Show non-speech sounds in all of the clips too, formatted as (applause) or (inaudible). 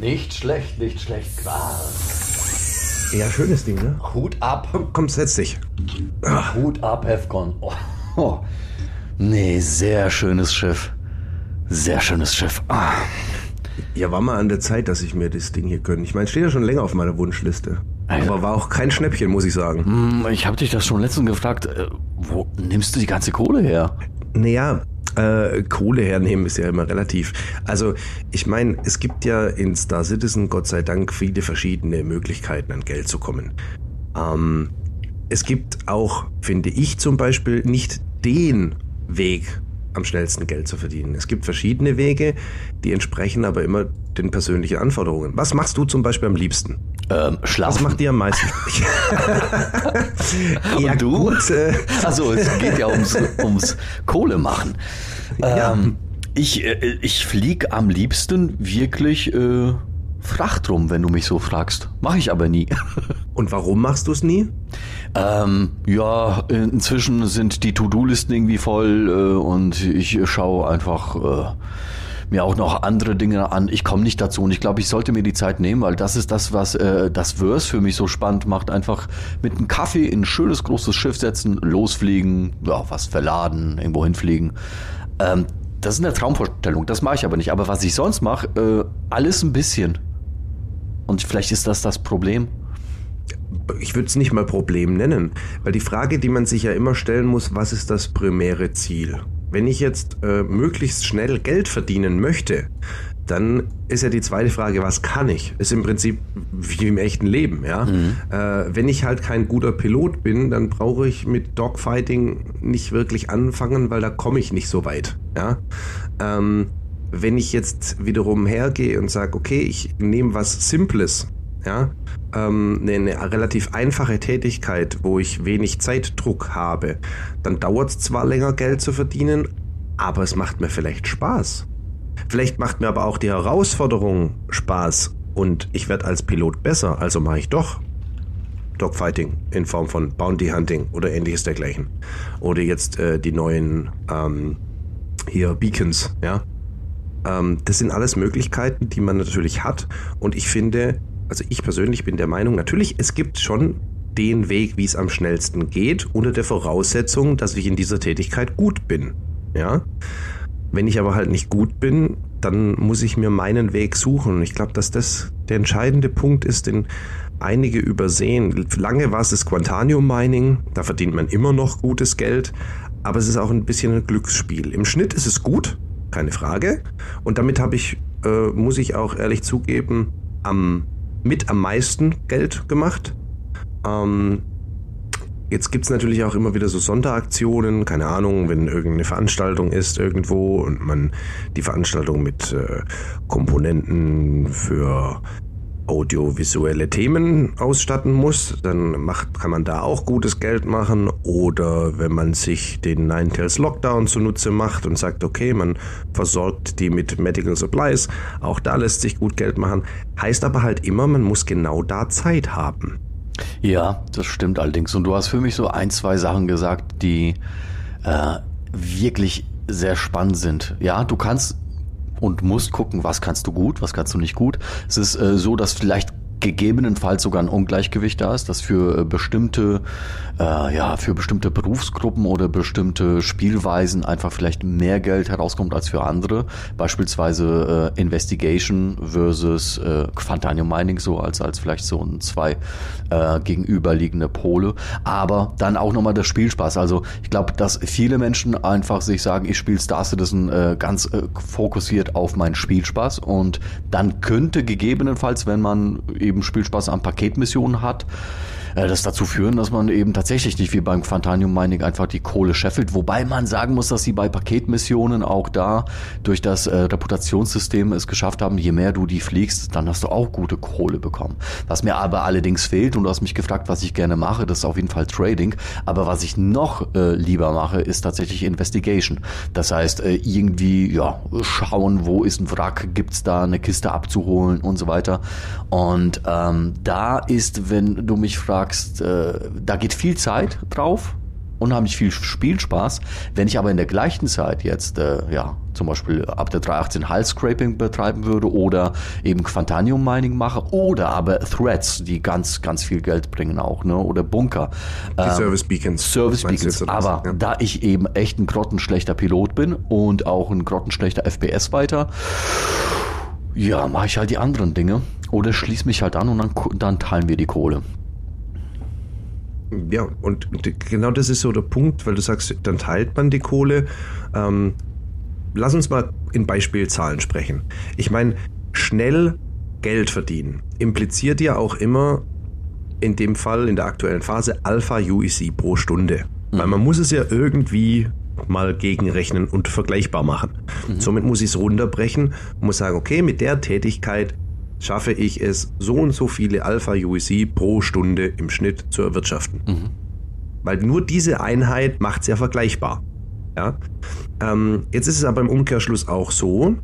Nicht schlecht, nicht schlecht. Ah, Ja, schönes Ding, ne? Hut ab. Komm, setz dich. Hut ab, Hefcon. Oh, oh. Nee, sehr schönes Schiff. Sehr schönes Schiff. Ah. Ja, war mal an der Zeit, dass ich mir das Ding hier gönne. Ich meine, steht ja schon länger auf meiner Wunschliste. Alter. Aber war auch kein Schnäppchen, muss ich sagen. Hm, Ich habe dich das schon letztens gefragt. äh, Wo nimmst du die ganze Kohle her? Naja, äh, Kohle hernehmen ist ja immer relativ. Also, ich meine, es gibt ja in Star Citizen, Gott sei Dank, viele verschiedene Möglichkeiten, an Geld zu kommen. Ähm, es gibt auch, finde ich zum Beispiel, nicht den Weg, am schnellsten Geld zu verdienen. Es gibt verschiedene Wege, die entsprechen aber immer den persönlichen Anforderungen. Was machst du zum Beispiel am liebsten? Ähm, Was schlafen. macht dir am meisten? (laughs) ja, Und du? gut, äh, Also es geht ja ums, ums Kohle machen. Ja. Ähm, ich äh, ich flieg am liebsten wirklich äh, Fracht rum, wenn du mich so fragst. Mache ich aber nie. (laughs) Und warum machst du es nie? Ähm, ja, inzwischen sind die To-Do-Listen irgendwie voll äh, und ich schaue einfach äh, mir auch noch andere Dinge an. Ich komme nicht dazu und ich glaube, ich sollte mir die Zeit nehmen, weil das ist das, was äh, das Verse für mich so spannend macht. Einfach mit einem Kaffee in ein schönes großes Schiff setzen, losfliegen, ja, was verladen, irgendwo hinfliegen. Ähm, das ist eine Traumvorstellung, das mache ich aber nicht. Aber was ich sonst mache, äh, alles ein bisschen. Und vielleicht ist das das Problem. Ich würde es nicht mal Problem nennen, weil die Frage, die man sich ja immer stellen muss, was ist das primäre Ziel? Wenn ich jetzt äh, möglichst schnell Geld verdienen möchte, dann ist ja die zweite Frage, was kann ich? Ist im Prinzip wie im echten Leben, ja. Äh, wenn ich halt kein guter Pilot bin, dann brauche ich mit Dogfighting nicht wirklich anfangen, weil da komme ich nicht so weit, ja. Ähm, wenn ich jetzt wiederum hergehe und sage, okay, ich nehme was Simples, ja, ähm, eine, eine relativ einfache Tätigkeit, wo ich wenig Zeitdruck habe, dann dauert es zwar länger Geld zu verdienen, aber es macht mir vielleicht Spaß. Vielleicht macht mir aber auch die Herausforderung Spaß und ich werde als Pilot besser, also mache ich doch Dogfighting in Form von Bounty Hunting oder ähnliches dergleichen. Oder jetzt äh, die neuen ähm, hier Beacons, ja. Ähm, das sind alles Möglichkeiten, die man natürlich hat. Und ich finde, also ich persönlich bin der Meinung, natürlich, es gibt schon den Weg, wie es am schnellsten geht, unter der Voraussetzung, dass ich in dieser Tätigkeit gut bin. Ja. Wenn ich aber halt nicht gut bin, dann muss ich mir meinen Weg suchen. Und ich glaube, dass das der entscheidende Punkt ist, den einige übersehen. Lange war es das Quantanium Mining, da verdient man immer noch gutes Geld, aber es ist auch ein bisschen ein Glücksspiel. Im Schnitt ist es gut, keine Frage. Und damit habe ich, äh, muss ich auch ehrlich zugeben, am, mit am meisten Geld gemacht. Ähm, Jetzt gibt's natürlich auch immer wieder so Sonderaktionen, keine Ahnung, wenn irgendeine Veranstaltung ist irgendwo und man die Veranstaltung mit äh, Komponenten für audiovisuelle Themen ausstatten muss, dann macht, kann man da auch gutes Geld machen. Oder wenn man sich den Ninetales Lockdown zunutze macht und sagt, okay, man versorgt die mit Medical Supplies, auch da lässt sich gut Geld machen. Heißt aber halt immer, man muss genau da Zeit haben. Ja, das stimmt allerdings. Und du hast für mich so ein, zwei Sachen gesagt, die äh, wirklich sehr spannend sind. Ja, du kannst und musst gucken, was kannst du gut, was kannst du nicht gut. Es ist äh, so, dass vielleicht gegebenenfalls sogar ein Ungleichgewicht da ist, dass für äh, bestimmte, äh, ja, für bestimmte Berufsgruppen oder bestimmte Spielweisen einfach vielleicht mehr Geld herauskommt als für andere. Beispielsweise äh, Investigation versus äh, Quantanium Mining so als, als vielleicht so ein zwei äh, gegenüberliegende Pole. Aber dann auch nochmal der Spielspaß. Also ich glaube, dass viele Menschen einfach sich sagen, ich spiele Star Citizen äh, ganz äh, fokussiert auf meinen Spielspaß und dann könnte gegebenenfalls, wenn man eben Spielspaß an Paketmissionen hat, das dazu führen, dass man eben tatsächlich nicht wie beim Quantanium Mining einfach die Kohle scheffelt. Wobei man sagen muss, dass sie bei Paketmissionen auch da durch das äh, Reputationssystem es geschafft haben, je mehr du die fliegst, dann hast du auch gute Kohle bekommen. Was mir aber allerdings fehlt, und du hast mich gefragt, was ich gerne mache, das ist auf jeden Fall Trading. Aber was ich noch äh, lieber mache, ist tatsächlich Investigation. Das heißt, äh, irgendwie ja, schauen, wo ist ein Wrack, gibt's da eine Kiste abzuholen und so weiter. Und ähm, da ist, wenn du mich fragst, äh, da geht viel Zeit drauf, unheimlich viel Spielspaß. Wenn ich aber in der gleichen Zeit jetzt, äh, ja, zum Beispiel ab der 318 Hull Scraping betreiben würde oder eben Quantanium Mining mache oder aber Threads, die ganz, ganz viel Geld bringen auch, ne, oder Bunker. Die ähm, Service Beacons. Service Beacons. Aber ja. da ich eben echt ein grottenschlechter Pilot bin und auch ein grottenschlechter FPS weiter, ja, mache ich halt die anderen Dinge oder schließe mich halt an und dann, dann teilen wir die Kohle. Ja, und genau das ist so der Punkt, weil du sagst, dann teilt man die Kohle. Ähm, lass uns mal in Beispielzahlen sprechen. Ich meine, schnell Geld verdienen impliziert ja auch immer in dem Fall in der aktuellen Phase Alpha UEC pro Stunde. Mhm. Weil man muss es ja irgendwie mal gegenrechnen und vergleichbar machen. Mhm. Somit muss ich es runterbrechen und muss sagen, okay, mit der Tätigkeit schaffe ich es, so und so viele Alpha UEC pro Stunde im Schnitt zu erwirtschaften. Mhm. Weil nur diese Einheit macht es ja vergleichbar. Ja? Ähm, jetzt ist es aber im Umkehrschluss auch so,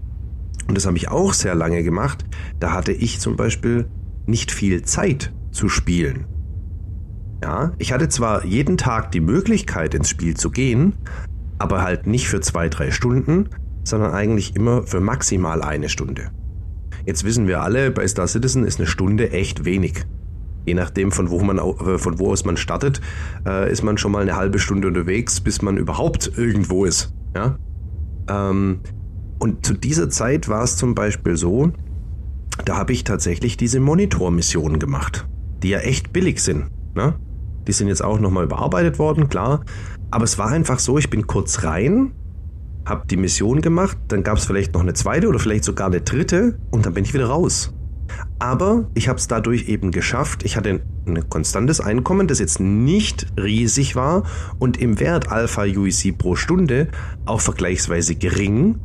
und das habe ich auch sehr lange gemacht, da hatte ich zum Beispiel nicht viel Zeit zu spielen. Ja, ich hatte zwar jeden Tag die Möglichkeit ins Spiel zu gehen, aber halt nicht für zwei, drei Stunden, sondern eigentlich immer für maximal eine Stunde. Jetzt wissen wir alle, bei Star Citizen ist eine Stunde echt wenig. Je nachdem, von wo, man, äh, von wo aus man startet, äh, ist man schon mal eine halbe Stunde unterwegs, bis man überhaupt irgendwo ist. Ja? Ähm, und zu dieser Zeit war es zum Beispiel so, da habe ich tatsächlich diese Monitor-Missionen gemacht, die ja echt billig sind. Ne? Die sind jetzt auch nochmal überarbeitet worden, klar. Aber es war einfach so, ich bin kurz rein, habe die Mission gemacht, dann gab es vielleicht noch eine zweite oder vielleicht sogar eine dritte und dann bin ich wieder raus. Aber ich habe es dadurch eben geschafft. Ich hatte ein konstantes Einkommen, das jetzt nicht riesig war und im Wert Alpha UEC pro Stunde auch vergleichsweise gering,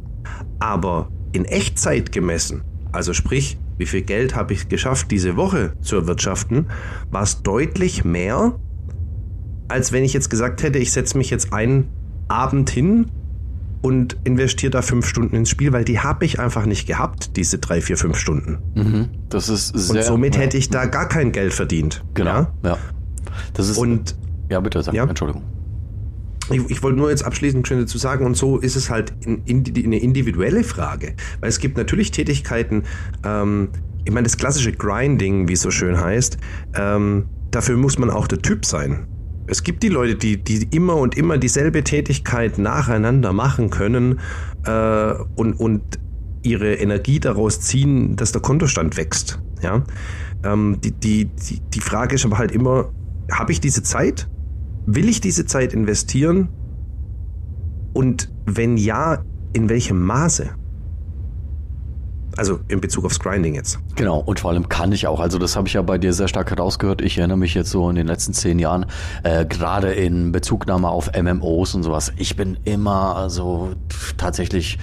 aber in Echtzeit gemessen, also sprich, wie viel Geld habe ich geschafft, diese Woche zu erwirtschaften, war es deutlich mehr, als wenn ich jetzt gesagt hätte, ich setze mich jetzt einen Abend hin und investiere da fünf Stunden ins Spiel, weil die habe ich einfach nicht gehabt, diese drei, vier, fünf Stunden. Mhm, das ist sehr, Und somit ja. hätte ich da gar kein Geld verdient. Genau. Ja. ja. Das ist. Und ja, bitte sag. Ja, Entschuldigung. Ich, ich, wollte nur jetzt abschließend schön dazu sagen, und so ist es halt in, in, eine individuelle Frage. Weil es gibt natürlich Tätigkeiten, ähm, ich meine, das klassische Grinding, wie es so schön heißt, ähm, dafür muss man auch der Typ sein. Es gibt die Leute, die, die immer und immer dieselbe Tätigkeit nacheinander machen können äh, und, und ihre Energie daraus ziehen, dass der Kontostand wächst. Ja? Ähm, die, die, die, die Frage ist aber halt immer, habe ich diese Zeit? Will ich diese Zeit investieren? Und wenn ja, in welchem Maße? Also in Bezug aufs Grinding jetzt. Genau, und vor allem kann ich auch. Also das habe ich ja bei dir sehr stark herausgehört. Ich erinnere mich jetzt so in den letzten zehn Jahren, äh, gerade in Bezugnahme auf MMOs und sowas. Ich bin immer also tatsächlich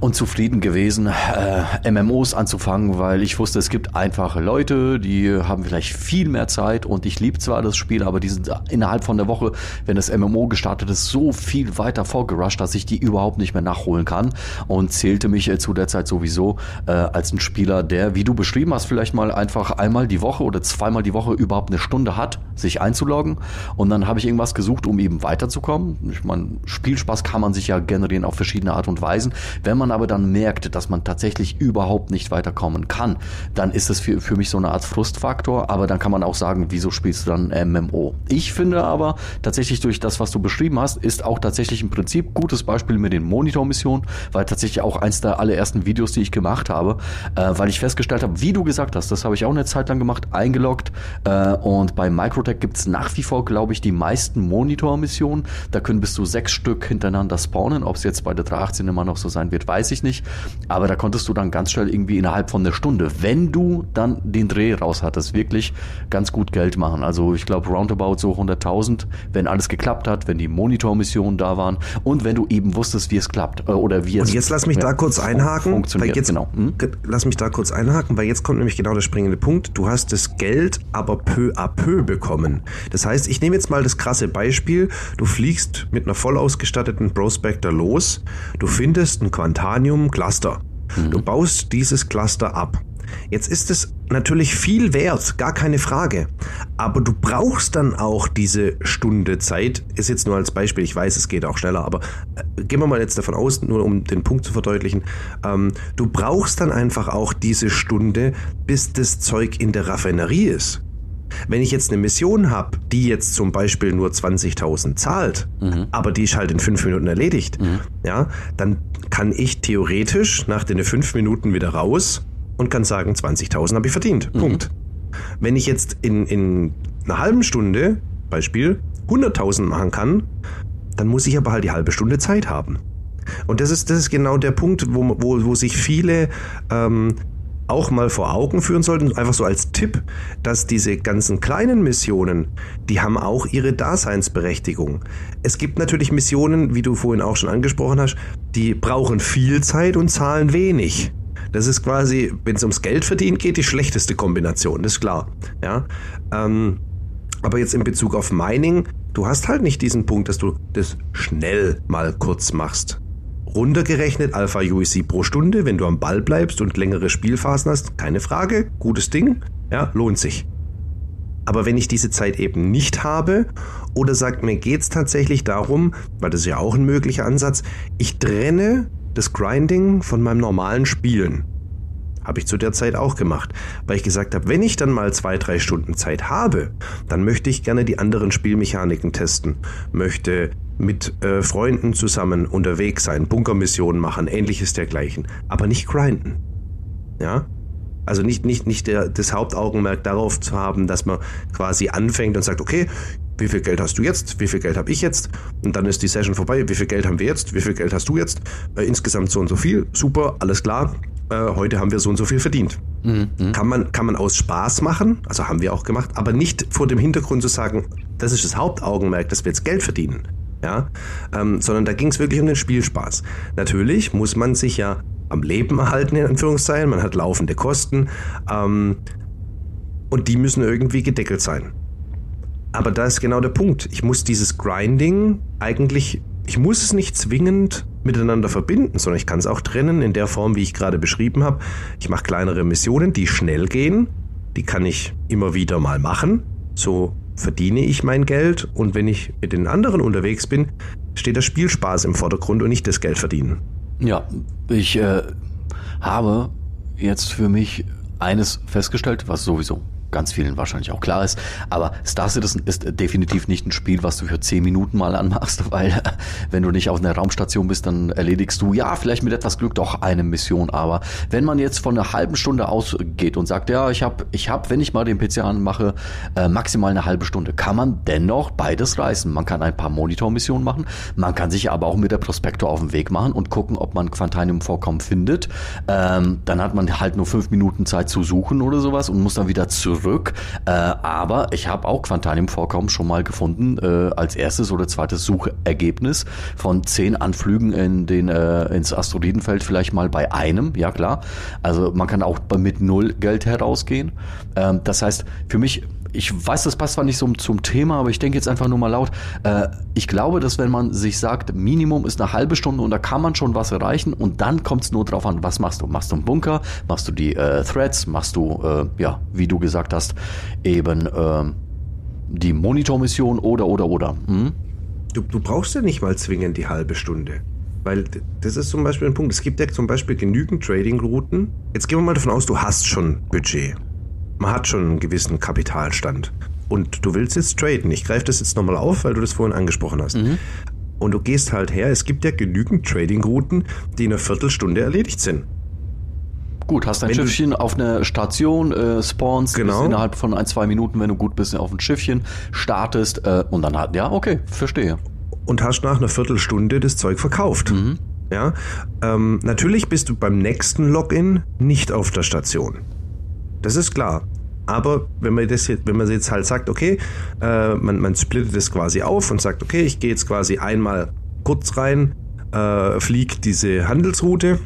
unzufrieden gewesen, äh, MMOs anzufangen, weil ich wusste, es gibt einfache Leute, die haben vielleicht viel mehr Zeit und ich liebe zwar das Spiel, aber die sind innerhalb von der Woche, wenn das MMO gestartet ist, so viel weiter vorgerusht, dass ich die überhaupt nicht mehr nachholen kann und zählte mich äh, zu der Zeit sowieso äh, als ein Spieler, der, wie du beschrieben hast, vielleicht mal einfach einmal die Woche oder zweimal die Woche überhaupt eine Stunde hat, sich einzuloggen und dann habe ich irgendwas gesucht, um eben weiterzukommen. Ich meine, Spielspaß kann man sich ja generieren auf verschiedene Art und Weisen. Wenn man aber dann merkt, dass man tatsächlich überhaupt nicht weiterkommen kann, dann ist das für, für mich so eine Art Frustfaktor. Aber dann kann man auch sagen, wieso spielst du dann MMO? Ich finde aber tatsächlich durch das, was du beschrieben hast, ist auch tatsächlich im Prinzip gutes Beispiel mit den Monitormissionen, weil tatsächlich auch eins der allerersten Videos, die ich gemacht habe, äh, weil ich festgestellt habe, wie du gesagt hast, das habe ich auch eine Zeit lang gemacht, eingeloggt äh, und bei Microtech gibt es nach wie vor, glaube ich, die meisten Monitormissionen. Da können bis zu sechs Stück hintereinander spawnen. Ob es jetzt bei der 318 immer noch so sein wird, funktioniert, weiß ich nicht. Aber da konntest du dann ganz schnell irgendwie innerhalb von einer Stunde, wenn du dann den Dreh raus hattest, wirklich ganz gut Geld machen. Also ich glaube roundabout so 100.000, wenn alles geklappt hat, wenn die Monitormissionen da waren und wenn du eben wusstest, wie es klappt äh, oder wie es Und jetzt lass mich da kurz einhaken. Funktioniert, weil jetzt, genau. Hm? Lass mich da kurz einhaken, weil jetzt kommt nämlich genau der springende Punkt. Du hast das Geld aber peu à peu bekommen. Das heißt, ich nehme jetzt mal das krasse Beispiel. Du fliegst mit einer voll ausgestatteten Prospector los. Du findest ein Quantanium Cluster. Du baust dieses Cluster ab. Jetzt ist es natürlich viel wert, gar keine Frage. Aber du brauchst dann auch diese Stunde Zeit. Ist jetzt nur als Beispiel, ich weiß, es geht auch schneller, aber äh, gehen wir mal jetzt davon aus, nur um den Punkt zu verdeutlichen. Ähm, du brauchst dann einfach auch diese Stunde, bis das Zeug in der Raffinerie ist. Wenn ich jetzt eine Mission habe, die jetzt zum Beispiel nur 20.000 zahlt, mhm. aber die ist halt in fünf Minuten erledigt, mhm. ja, dann kann ich theoretisch nach den fünf Minuten wieder raus und kann sagen, 20.000 habe ich verdient. Mhm. Punkt. Wenn ich jetzt in, in einer halben Stunde, Beispiel, 100.000 machen kann, dann muss ich aber halt die halbe Stunde Zeit haben. Und das ist, das ist genau der Punkt, wo, wo, wo sich viele ähm, auch mal vor Augen führen sollten, einfach so als Tipp, dass diese ganzen kleinen Missionen, die haben auch ihre Daseinsberechtigung. Es gibt natürlich Missionen, wie du vorhin auch schon angesprochen hast, die brauchen viel Zeit und zahlen wenig. Das ist quasi, wenn es ums Geld verdienen geht, die schlechteste Kombination, das ist klar. Ja? Ähm, aber jetzt in Bezug auf Mining, du hast halt nicht diesen Punkt, dass du das schnell mal kurz machst. Runtergerechnet Alpha UEC pro Stunde, wenn du am Ball bleibst und längere Spielphasen hast, keine Frage, gutes Ding, ja, lohnt sich. Aber wenn ich diese Zeit eben nicht habe oder sagt, mir geht es tatsächlich darum, weil das ist ja auch ein möglicher Ansatz, ich trenne das Grinding von meinem normalen Spielen. Habe ich zu der Zeit auch gemacht, weil ich gesagt habe, wenn ich dann mal zwei, drei Stunden Zeit habe, dann möchte ich gerne die anderen Spielmechaniken testen, möchte mit äh, Freunden zusammen unterwegs sein, Bunkermissionen machen, ähnliches dergleichen, aber nicht grinden. Ja? Also nicht, nicht, nicht der, das Hauptaugenmerk darauf zu haben, dass man quasi anfängt und sagt, okay, wie viel Geld hast du jetzt? Wie viel Geld habe ich jetzt? Und dann ist die Session vorbei. Wie viel Geld haben wir jetzt? Wie viel Geld hast du jetzt? Äh, insgesamt so und so viel. Super, alles klar. Äh, heute haben wir so und so viel verdient. Mhm. Kann, man, kann man aus Spaß machen, also haben wir auch gemacht, aber nicht vor dem Hintergrund zu sagen, das ist das Hauptaugenmerk, dass wir jetzt Geld verdienen. Ja? Ähm, sondern da ging es wirklich um den Spielspaß. Natürlich muss man sich ja am Leben erhalten, in Anführungszeichen. Man hat laufende Kosten. Ähm, und die müssen irgendwie gedeckelt sein. Aber da ist genau der Punkt. Ich muss dieses Grinding eigentlich, ich muss es nicht zwingend miteinander verbinden, sondern ich kann es auch trennen in der Form, wie ich gerade beschrieben habe. Ich mache kleinere Missionen, die schnell gehen. Die kann ich immer wieder mal machen. So verdiene ich mein Geld und wenn ich mit den anderen unterwegs bin, steht der Spielspaß im Vordergrund und nicht das Geld verdienen. Ja, ich äh, habe jetzt für mich eines festgestellt, was sowieso ganz vielen wahrscheinlich auch klar ist. Aber Star Citizen ist definitiv nicht ein Spiel, was du für zehn Minuten mal anmachst, (laughs) weil wenn du nicht auf einer Raumstation bist, dann erledigst du ja vielleicht mit etwas Glück doch eine Mission. Aber wenn man jetzt von einer halben Stunde ausgeht und sagt, ja, ich habe, ich hab, wenn ich mal den PC anmache, äh, maximal eine halbe Stunde, kann man dennoch beides reißen. Man kann ein paar Monitormissionen machen, man kann sich aber auch mit der Prospektor auf den Weg machen und gucken, ob man Quantanium-Vorkommen findet. Ähm, dann hat man halt nur fünf Minuten Zeit zu suchen oder sowas und muss dann wieder zurück zurück. Äh, aber ich habe auch Quantanium-Vorkommen schon mal gefunden äh, als erstes oder zweites Suchergebnis von zehn Anflügen in den, äh, ins Asteroidenfeld vielleicht mal bei einem. Ja klar. Also man kann auch mit null Geld herausgehen. Ähm, das heißt, für mich ich weiß, das passt zwar nicht so zum Thema, aber ich denke jetzt einfach nur mal laut. Äh, ich glaube, dass wenn man sich sagt, Minimum ist eine halbe Stunde und da kann man schon was erreichen und dann kommt es nur drauf an, was machst du? Machst du einen Bunker? Machst du die äh, Threads? Machst du, äh, ja, wie du gesagt hast, eben äh, die Monitormission oder, oder, oder? Hm? Du, du brauchst ja nicht mal zwingend die halbe Stunde. Weil das ist zum Beispiel ein Punkt. Es gibt ja zum Beispiel genügend Trading-Routen. Jetzt gehen wir mal davon aus, du hast schon Budget man hat schon einen gewissen Kapitalstand. Und du willst jetzt traden. Ich greife das jetzt nochmal auf, weil du das vorhin angesprochen hast. Mhm. Und du gehst halt her, es gibt ja genügend Trading-Routen, die in einer Viertelstunde erledigt sind. Gut, hast dein wenn Schiffchen auf einer Station, äh, spawnst genau. innerhalb von ein, zwei Minuten, wenn du gut bist, auf ein Schiffchen, startest äh, und dann halt, ja, okay, verstehe. Und hast nach einer Viertelstunde das Zeug verkauft. Mhm. Ja, ähm, natürlich bist du beim nächsten Login nicht auf der Station. Das ist klar. Aber wenn man das jetzt, wenn man jetzt halt sagt, okay, äh, man, man splittet es quasi auf und sagt, okay, ich gehe jetzt quasi einmal kurz rein, äh, fliege diese Handelsroute,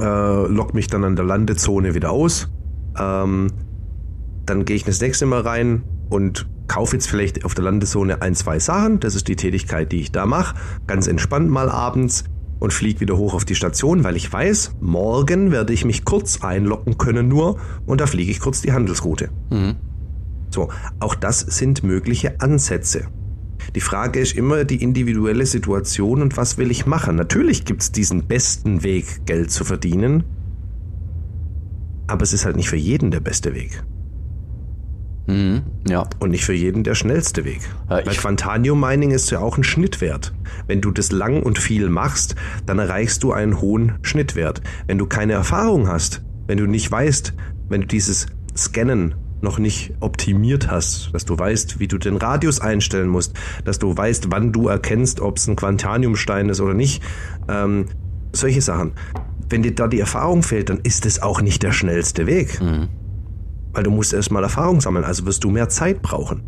äh, log mich dann an der Landezone wieder aus, ähm, dann gehe ich das nächste Mal rein und kaufe jetzt vielleicht auf der Landezone ein, zwei Sachen. Das ist die Tätigkeit, die ich da mache. Ganz entspannt mal abends und fliege wieder hoch auf die Station, weil ich weiß, morgen werde ich mich kurz einloggen können nur und da fliege ich kurz die Handelsroute. Mhm. So, auch das sind mögliche Ansätze. Die Frage ist immer die individuelle Situation und was will ich machen. Natürlich gibt es diesen besten Weg, Geld zu verdienen, aber es ist halt nicht für jeden der beste Weg. Mhm, ja. Und nicht für jeden der schnellste Weg. Äh, Weil Quantanium Mining ist ja auch ein Schnittwert. Wenn du das lang und viel machst, dann erreichst du einen hohen Schnittwert. Wenn du keine Erfahrung hast, wenn du nicht weißt, wenn du dieses Scannen noch nicht optimiert hast, dass du weißt, wie du den Radius einstellen musst, dass du weißt, wann du erkennst, ob es ein Quantaniumstein ist oder nicht, ähm, solche Sachen. Wenn dir da die Erfahrung fehlt, dann ist es auch nicht der schnellste Weg. Mhm. Weil du musst erstmal Erfahrung sammeln, also wirst du mehr Zeit brauchen.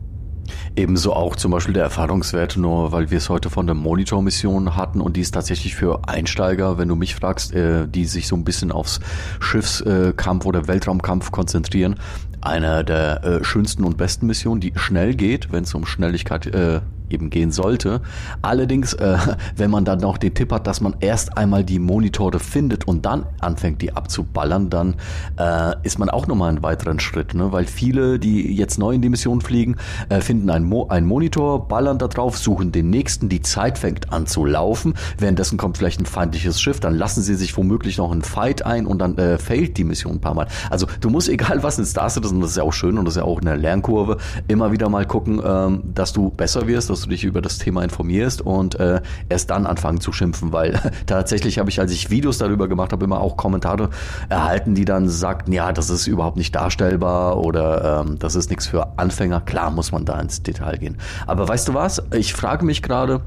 Ebenso auch zum Beispiel der Erfahrungswert, nur weil wir es heute von der Monitor-Mission hatten und die ist tatsächlich für Einsteiger, wenn du mich fragst, äh, die sich so ein bisschen aufs Schiffskampf äh, oder Weltraumkampf konzentrieren, eine der äh, schönsten und besten Missionen, die schnell geht, wenn es um Schnelligkeit äh, eben gehen sollte. Allerdings, äh, wenn man dann noch den Tipp hat, dass man erst einmal die Monitore findet und dann anfängt, die abzuballern, dann äh, ist man auch nochmal einen weiteren Schritt, ne? weil viele, die jetzt neu in die Mission fliegen, äh, finden einen, Mo einen Monitor, ballern da drauf, suchen den nächsten, die Zeit fängt an zu laufen, währenddessen kommt vielleicht ein feindliches Schiff, dann lassen sie sich womöglich noch einen Fight ein und dann äh, failt die Mission ein paar Mal. Also du musst, (laughs) egal was in Star Citizen, das ist ja auch schön und das ist ja auch eine Lernkurve, immer wieder mal gucken, ähm, dass du besser wirst, dass du dich über das Thema informierst und äh, erst dann anfangen zu schimpfen, weil (laughs) tatsächlich habe ich, als ich Videos darüber gemacht habe, immer auch Kommentare erhalten, die dann sagten, ja, das ist überhaupt nicht darstellbar oder ähm, das ist nichts für Anfänger. Klar muss man da ins Detail gehen. Aber weißt du was? Ich frage mich gerade,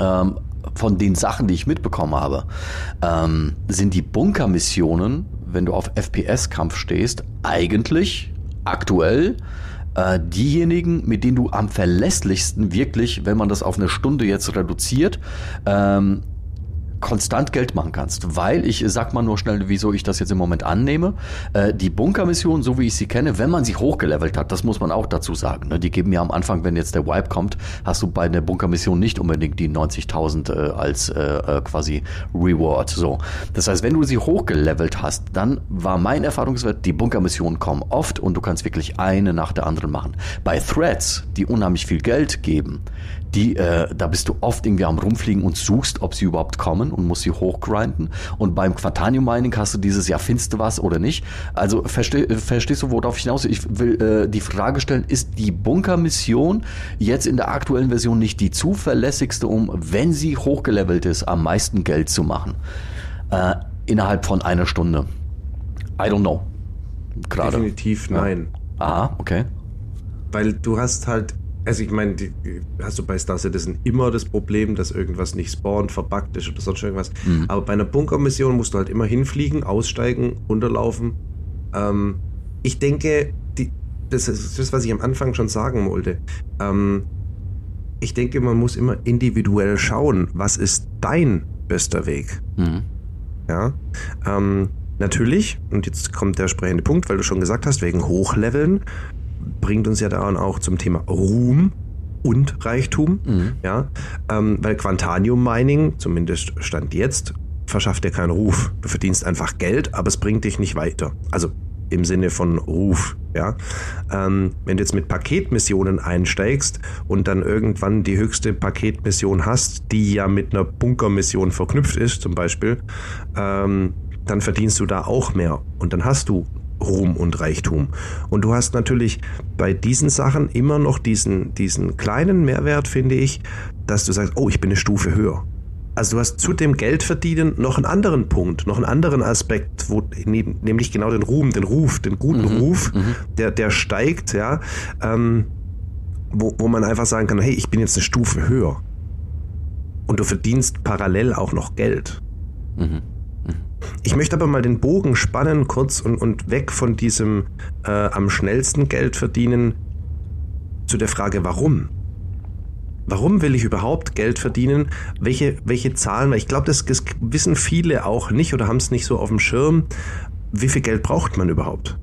ähm, von den Sachen, die ich mitbekommen habe, ähm, sind die Bunkermissionen, wenn du auf FPS-Kampf stehst, eigentlich aktuell äh, diejenigen, mit denen du am verlässlichsten wirklich, wenn man das auf eine Stunde jetzt reduziert, ähm, konstant Geld machen kannst. Weil ich sag mal nur schnell, wieso ich das jetzt im Moment annehme. Äh, die Bunkermission, so wie ich sie kenne, wenn man sie hochgelevelt hat, das muss man auch dazu sagen. Ne? Die geben ja am Anfang, wenn jetzt der Wipe kommt, hast du bei der Bunkermission nicht unbedingt die 90.000 äh, als äh, äh, quasi Reward. So, das heißt, wenn du sie hochgelevelt hast, dann war mein Erfahrungswert, die Bunkermissionen kommen oft und du kannst wirklich eine nach der anderen machen. Bei Threads, die unheimlich viel Geld geben, die, äh, da bist du oft irgendwie am rumfliegen und suchst, ob sie überhaupt kommen und musst sie hochgrinden. Und beim Quatanium Mining hast du dieses, ja, findest du was oder nicht? Also versteh, verstehst du, worauf ich hinaus? Ich will äh, die Frage stellen, ist die Bunker-Mission jetzt in der aktuellen Version nicht die zuverlässigste, um, wenn sie hochgelevelt ist, am meisten Geld zu machen? Äh, innerhalb von einer Stunde. I don't know. Gerade. Definitiv nein. Ja. Aha, okay. Weil du hast halt also ich meine, hast du bei Star Citizen immer das Problem, dass irgendwas nicht spawnt, verbuggt ist oder sonst irgendwas. Mhm. Aber bei einer Bunkermission musst du halt immer hinfliegen, aussteigen, runterlaufen. Ähm, ich denke, die, das ist das, was ich am Anfang schon sagen wollte. Ähm, ich denke, man muss immer individuell schauen, was ist dein bester Weg. Mhm. Ja. Ähm, natürlich, und jetzt kommt der sprechende Punkt, weil du schon gesagt hast, wegen Hochleveln bringt uns ja dann auch zum Thema Ruhm und Reichtum. Mhm. Ja, ähm, weil Quantanium Mining, zumindest stand jetzt, verschafft dir keinen Ruf. Du verdienst einfach Geld, aber es bringt dich nicht weiter. Also im Sinne von Ruf. Ja, ähm, wenn du jetzt mit Paketmissionen einsteigst und dann irgendwann die höchste Paketmission hast, die ja mit einer Bunkermission verknüpft ist, zum Beispiel, ähm, dann verdienst du da auch mehr und dann hast du Ruhm und Reichtum. Und du hast natürlich bei diesen Sachen immer noch diesen, diesen kleinen Mehrwert, finde ich, dass du sagst, oh, ich bin eine Stufe höher. Also du hast zu dem Geldverdienen noch einen anderen Punkt, noch einen anderen Aspekt, wo nämlich genau den Ruhm, den Ruf, den guten mhm, Ruf, mhm. der, der steigt, ja, ähm, wo, wo man einfach sagen kann, hey, ich bin jetzt eine Stufe höher. Und du verdienst parallel auch noch Geld. Mhm. Ich möchte aber mal den Bogen spannen kurz und, und weg von diesem äh, am schnellsten Geld verdienen zu der Frage, warum? Warum will ich überhaupt Geld verdienen? Welche, welche Zahlen? Ich glaube, das, das wissen viele auch nicht oder haben es nicht so auf dem Schirm. Wie viel Geld braucht man überhaupt?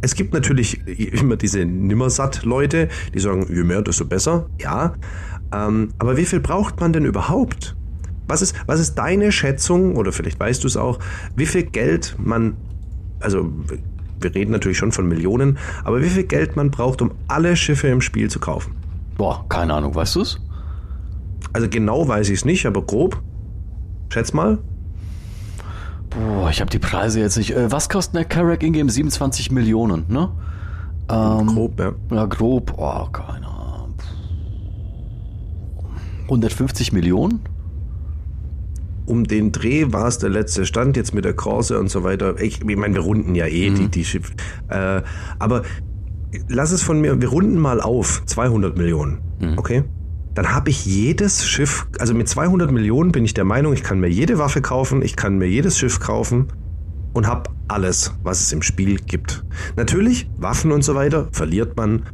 Es gibt natürlich immer diese Nimmersatt-Leute, die sagen, je mehr, desto besser. Ja. Ähm, aber wie viel braucht man denn überhaupt? Was ist, was ist deine Schätzung, oder vielleicht weißt du es auch, wie viel Geld man, also wir reden natürlich schon von Millionen, aber wie viel Geld man braucht, um alle Schiffe im Spiel zu kaufen? Boah, keine Ahnung, weißt du es? Also genau weiß ich es nicht, aber grob. Schätz mal. Boah, ich habe die Preise jetzt nicht. Äh, was kostet eine Carrack Ingame? 27 Millionen, ne? Ähm, grob, ja. Ja, grob. Oh, keine Ahnung. 150 Millionen? Um den Dreh war es der letzte Stand, jetzt mit der Korse und so weiter. Ich, ich meine, wir runden ja eh mhm. die, die Schiffe. Äh, aber lass es von mir, wir runden mal auf 200 Millionen, mhm. okay? Dann habe ich jedes Schiff, also mit 200 Millionen bin ich der Meinung, ich kann mir jede Waffe kaufen, ich kann mir jedes Schiff kaufen und habe alles, was es im Spiel gibt. Natürlich, Waffen und so weiter verliert man,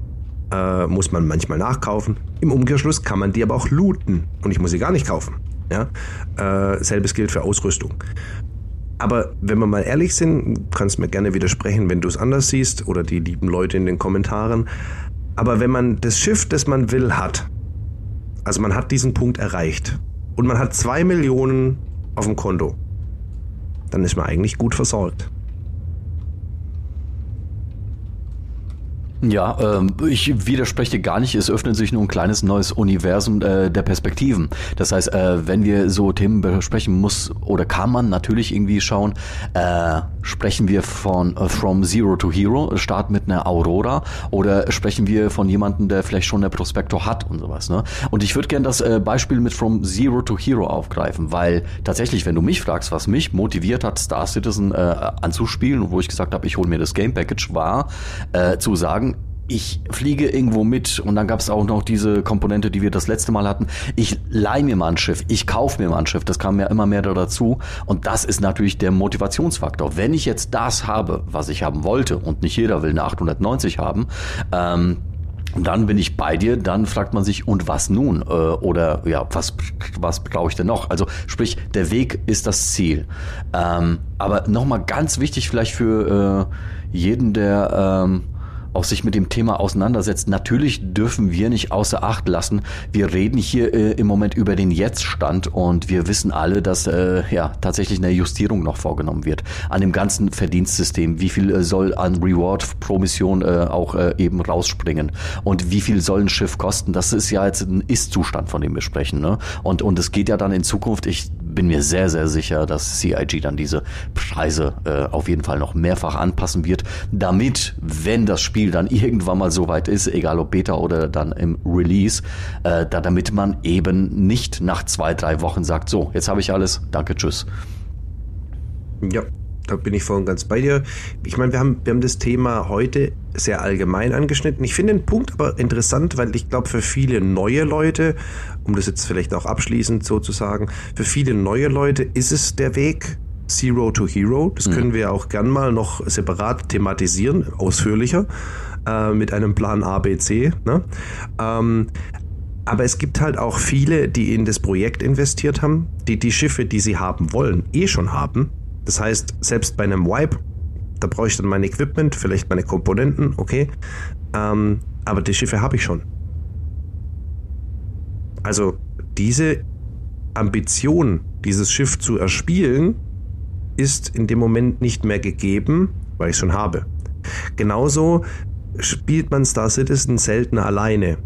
äh, muss man manchmal nachkaufen. Im Umkehrschluss kann man die aber auch looten und ich muss sie gar nicht kaufen. Ja? Äh, selbes gilt für Ausrüstung. Aber wenn wir mal ehrlich sind, kannst du mir gerne widersprechen, wenn du es anders siehst oder die lieben Leute in den Kommentaren. Aber wenn man das Schiff, das man will, hat, also man hat diesen Punkt erreicht und man hat zwei Millionen auf dem Konto, dann ist man eigentlich gut versorgt. Ja, ähm, ich widerspreche gar nicht. Es öffnet sich nur ein kleines neues Universum äh, der Perspektiven. Das heißt, äh, wenn wir so Themen besprechen, muss oder kann man natürlich irgendwie schauen, äh, sprechen wir von uh, From Zero to Hero, Start mit einer Aurora, oder sprechen wir von jemandem, der vielleicht schon eine Prospektor hat und sowas. Ne? Und ich würde gerne das äh, Beispiel mit From Zero to Hero aufgreifen, weil tatsächlich, wenn du mich fragst, was mich motiviert hat, Star Citizen äh, anzuspielen, wo ich gesagt habe, ich hole mir das Game Package, war äh, zu sagen, ich fliege irgendwo mit und dann gab es auch noch diese Komponente, die wir das letzte Mal hatten. Ich leih mir mal ein Schiff, ich kaufe mir mal ein Schiff, das kam ja immer mehr dazu und das ist natürlich der Motivationsfaktor. Wenn ich jetzt das habe, was ich haben wollte und nicht jeder will eine 890 haben, ähm, dann bin ich bei dir, dann fragt man sich, und was nun? Äh, oder ja, was, was brauche ich denn noch? Also sprich, der Weg ist das Ziel. Ähm, aber nochmal ganz wichtig vielleicht für äh, jeden, der ähm, auch sich mit dem Thema auseinandersetzt. Natürlich dürfen wir nicht außer Acht lassen. Wir reden hier äh, im Moment über den Jetztstand und wir wissen alle, dass äh, ja tatsächlich eine Justierung noch vorgenommen wird an dem ganzen Verdienstsystem. Wie viel äh, soll an Reward pro Mission äh, auch äh, eben rausspringen und wie viel soll ein Schiff kosten? Das ist ja jetzt ein Ist-Zustand, von dem wir sprechen. Ne? Und und es geht ja dann in Zukunft. Ich bin mir sehr sehr sicher, dass CIG dann diese Preise äh, auf jeden Fall noch mehrfach anpassen wird, damit wenn das Spiel dann irgendwann mal so weit ist, egal ob Beta oder dann im Release, äh, da, damit man eben nicht nach zwei, drei Wochen sagt, so, jetzt habe ich alles, danke, tschüss. Ja, da bin ich voll und ganz bei dir. Ich meine, wir haben, wir haben das Thema heute sehr allgemein angeschnitten. Ich finde den Punkt aber interessant, weil ich glaube, für viele neue Leute, um das jetzt vielleicht auch abschließend so zu sagen, für viele neue Leute ist es der Weg, Zero to Hero. Das können mhm. wir auch gern mal noch separat thematisieren, ausführlicher, äh, mit einem Plan A, B, C. Ne? Ähm, aber es gibt halt auch viele, die in das Projekt investiert haben, die die Schiffe, die sie haben wollen, eh schon haben. Das heißt, selbst bei einem Wipe, da brauche ich dann mein Equipment, vielleicht meine Komponenten, okay. Ähm, aber die Schiffe habe ich schon. Also diese Ambition, dieses Schiff zu erspielen, ist in dem Moment nicht mehr gegeben, weil ich es schon habe. Genauso spielt man Star Citizen selten alleine.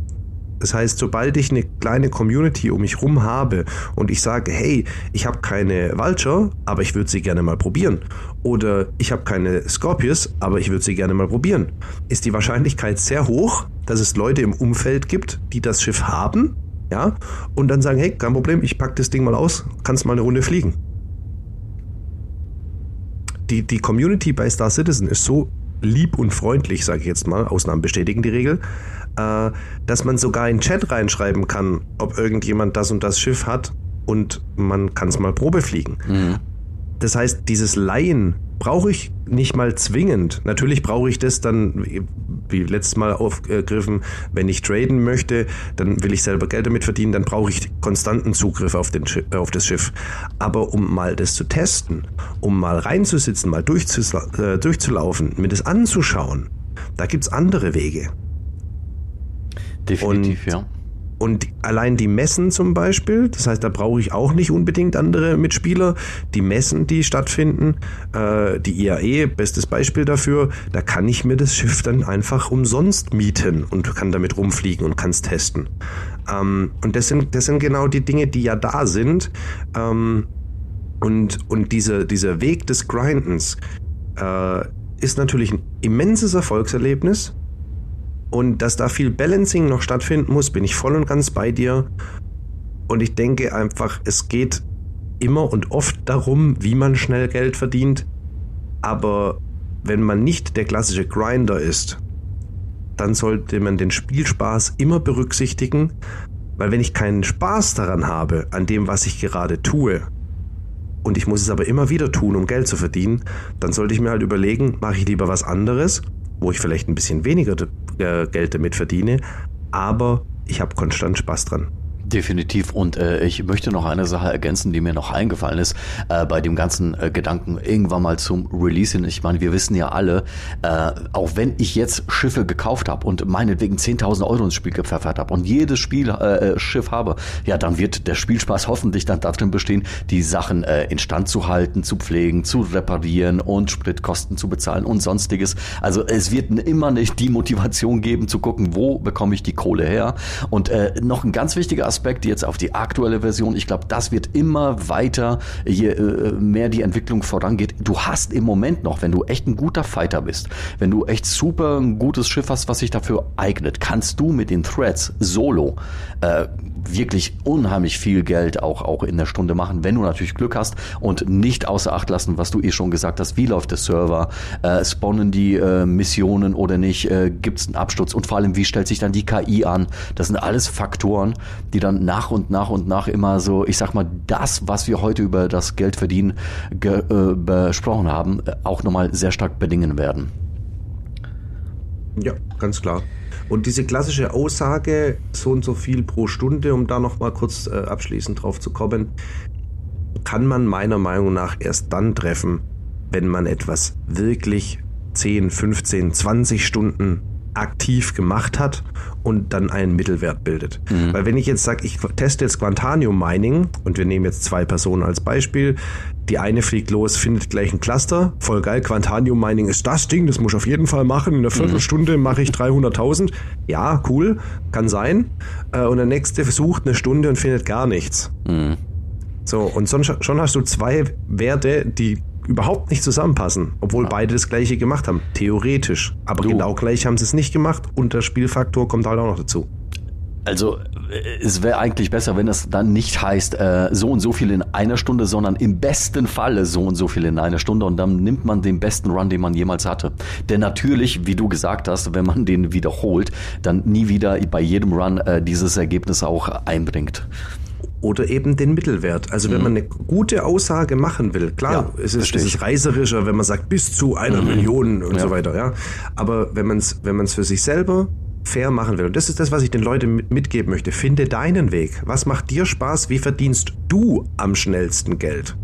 Das heißt, sobald ich eine kleine Community um mich rum habe und ich sage, hey, ich habe keine Vulture, aber ich würde sie gerne mal probieren. Oder ich habe keine Scorpius, aber ich würde sie gerne mal probieren. Ist die Wahrscheinlichkeit sehr hoch, dass es Leute im Umfeld gibt, die das Schiff haben, ja, und dann sagen, hey, kein Problem, ich packe das Ding mal aus, kannst mal eine Runde fliegen die, die Community bei Star Citizen ist so lieb und freundlich, sage ich jetzt mal, Ausnahmen bestätigen die Regel, äh, dass man sogar in Chat reinschreiben kann, ob irgendjemand das und das Schiff hat und man kann es mal Probe fliegen. Mhm. Das heißt, dieses Laien brauche ich nicht mal zwingend. Natürlich brauche ich das dann, wie letztes Mal aufgegriffen, wenn ich traden möchte, dann will ich selber Geld damit verdienen, dann brauche ich konstanten Zugriff auf, den, auf das Schiff. Aber um mal das zu testen, um mal reinzusitzen, mal äh, durchzulaufen, mir das anzuschauen, da gibt es andere Wege. Definitiv, Und ja. Und allein die Messen zum Beispiel, das heißt, da brauche ich auch nicht unbedingt andere Mitspieler. Die Messen, die stattfinden, äh, die IAE, bestes Beispiel dafür, da kann ich mir das Schiff dann einfach umsonst mieten und kann damit rumfliegen und kann es testen. Ähm, und das sind, das sind genau die Dinge, die ja da sind. Ähm, und und diese, dieser Weg des Grindens äh, ist natürlich ein immenses Erfolgserlebnis und dass da viel Balancing noch stattfinden muss, bin ich voll und ganz bei dir. Und ich denke einfach, es geht immer und oft darum, wie man schnell Geld verdient. Aber wenn man nicht der klassische Grinder ist, dann sollte man den Spielspaß immer berücksichtigen, weil wenn ich keinen Spaß daran habe, an dem, was ich gerade tue, und ich muss es aber immer wieder tun, um Geld zu verdienen, dann sollte ich mir halt überlegen, mache ich lieber was anderes, wo ich vielleicht ein bisschen weniger äh, Geld damit verdiene, aber ich habe konstant Spaß dran. Definitiv. Und äh, ich möchte noch eine Sache ergänzen, die mir noch eingefallen ist, äh, bei dem ganzen äh, Gedanken irgendwann mal zum Releasing. Ich meine, wir wissen ja alle, äh, auch wenn ich jetzt Schiffe gekauft habe und meinetwegen 10.000 Euro ins Spiel gepfeffert habe und jedes Spiel äh, äh, Schiff habe, ja, dann wird der Spielspaß hoffentlich dann darin bestehen, die Sachen äh, instand zu halten, zu pflegen, zu reparieren und Spritkosten zu bezahlen und sonstiges. Also es wird immer nicht die Motivation geben, zu gucken, wo bekomme ich die Kohle her. Und äh, noch ein ganz wichtiger Aspekt, Aspekt jetzt auf die aktuelle Version. Ich glaube, das wird immer weiter, je äh, mehr die Entwicklung vorangeht. Du hast im Moment noch, wenn du echt ein guter Fighter bist, wenn du echt super ein gutes Schiff hast, was sich dafür eignet, kannst du mit den Threads solo äh, wirklich unheimlich viel Geld auch, auch in der Stunde machen, wenn du natürlich Glück hast und nicht außer Acht lassen, was du eh schon gesagt hast, wie läuft der Server, äh, spawnen die äh, Missionen oder nicht, äh, gibt es einen Absturz und vor allem, wie stellt sich dann die KI an? Das sind alles Faktoren, die dann nach und nach und nach immer so, ich sag mal, das, was wir heute über das Geld verdienen ge, äh, besprochen haben, äh, auch nochmal sehr stark bedingen werden. Ja, ganz klar. Und diese klassische Aussage, so und so viel pro Stunde, um da nochmal kurz äh, abschließend drauf zu kommen, kann man meiner Meinung nach erst dann treffen, wenn man etwas wirklich 10, 15, 20 Stunden aktiv gemacht hat und dann einen Mittelwert bildet. Mhm. Weil wenn ich jetzt sage, ich teste jetzt Quantanium Mining und wir nehmen jetzt zwei Personen als Beispiel, die eine fliegt los, findet gleich ein Cluster, voll geil, Quantanium Mining ist das Ding, das muss ich auf jeden Fall machen, in einer Viertelstunde mhm. mache ich 300.000. Ja, cool, kann sein. Äh, und der nächste versucht eine Stunde und findet gar nichts. Mhm. So, und schon hast du zwei Werte, die überhaupt nicht zusammenpassen, obwohl ja. beide das gleiche gemacht haben. Theoretisch. Aber du. genau gleich haben sie es nicht gemacht und der Spielfaktor kommt halt auch noch dazu. Also äh, es wäre eigentlich besser, wenn es dann nicht heißt, äh, so und so viel in einer Stunde, sondern im besten Falle so und so viel in einer Stunde und dann nimmt man den besten Run, den man jemals hatte. Denn natürlich, wie du gesagt hast, wenn man den wiederholt, dann nie wieder bei jedem Run äh, dieses Ergebnis auch einbringt oder eben den Mittelwert. Also wenn mhm. man eine gute Aussage machen will, klar, ja, es, ist, es ist reißerischer, wenn man sagt bis zu einer mhm. Million und ja. so weiter, ja. Aber wenn man es wenn man's für sich selber fair machen will, und das ist das, was ich den Leuten mitgeben möchte, finde deinen Weg. Was macht dir Spaß? Wie verdienst du am schnellsten Geld?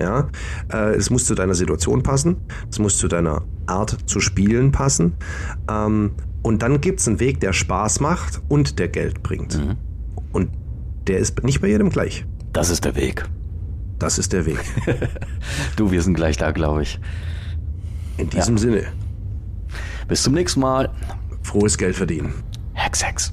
Ja, äh, es muss zu deiner Situation passen, es muss zu deiner Art zu spielen passen. Ähm, und dann gibt es einen Weg, der Spaß macht und der Geld bringt. Mhm. Und der ist nicht bei jedem gleich. Das ist der Weg. Das ist der Weg. (laughs) du, wir sind gleich da, glaube ich. In diesem ja. Sinne. Bis zum nächsten Mal. Frohes Geld verdienen. Hex, Hex.